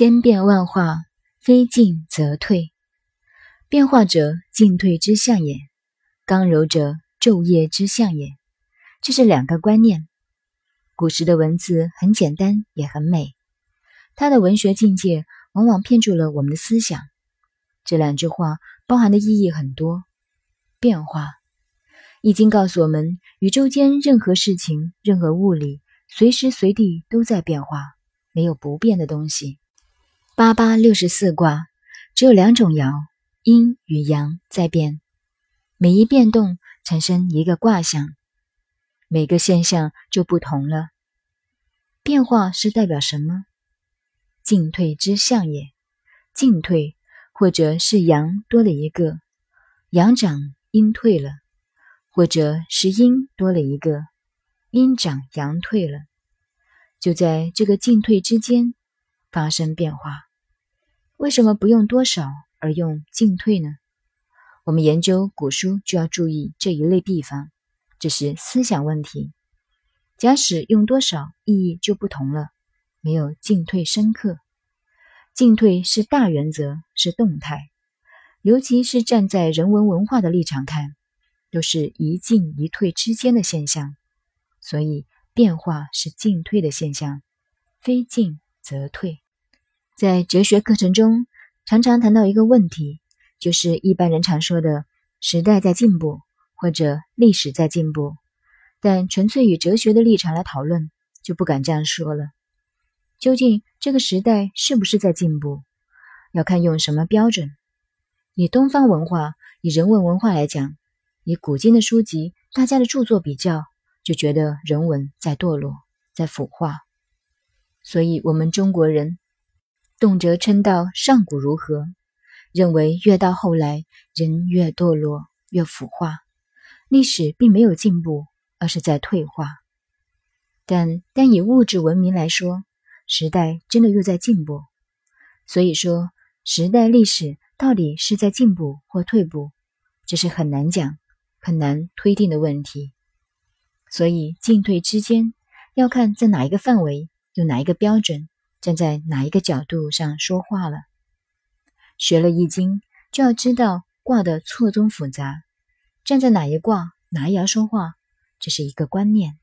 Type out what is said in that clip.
千变万化，非进则退。变化者，进退之象也；刚柔者，昼夜之象也。这是两个观念。古时的文字很简单，也很美。它的文学境界往往骗住了我们的思想。这两句话包含的意义很多。变化，《易经》告诉我们，宇宙间任何事情、任何物理，随时随地都在变化，没有不变的东西。八八六十四卦只有两种爻，阴与阳在变，每一变动产生一个卦象，每个现象就不同了。变化是代表什么？进退之象也。进退，或者是阳多了一个，阳长阴退了；或者是阴多了一个，阴长阳退了。就在这个进退之间发生变化。为什么不用多少而用进退呢？我们研究古书就要注意这一类地方，这是思想问题。假使用多少，意义就不同了，没有进退深刻。进退是大原则，是动态，尤其是站在人文文化的立场看，都是一进一退之间的现象。所以变化是进退的现象，非进则退。在哲学课程中，常常谈到一个问题，就是一般人常说的“时代在进步”或者“历史在进步”，但纯粹以哲学的立场来讨论，就不敢这样说了。究竟这个时代是不是在进步，要看用什么标准。以东方文化、以人文文化来讲，以古今的书籍、大家的著作比较，就觉得人文在堕落，在腐化。所以，我们中国人。动辄称道上古如何，认为越到后来人越堕落越腐化，历史并没有进步，而是在退化。但单以物质文明来说，时代真的又在进步。所以说，时代历史到底是在进步或退步，这是很难讲、很难推定的问题。所以进退之间要看在哪一个范围，用哪一个标准。站在哪一个角度上说话了？学了易经，就要知道卦的错综复杂。站在哪一卦、哪一爻说话，这是一个观念。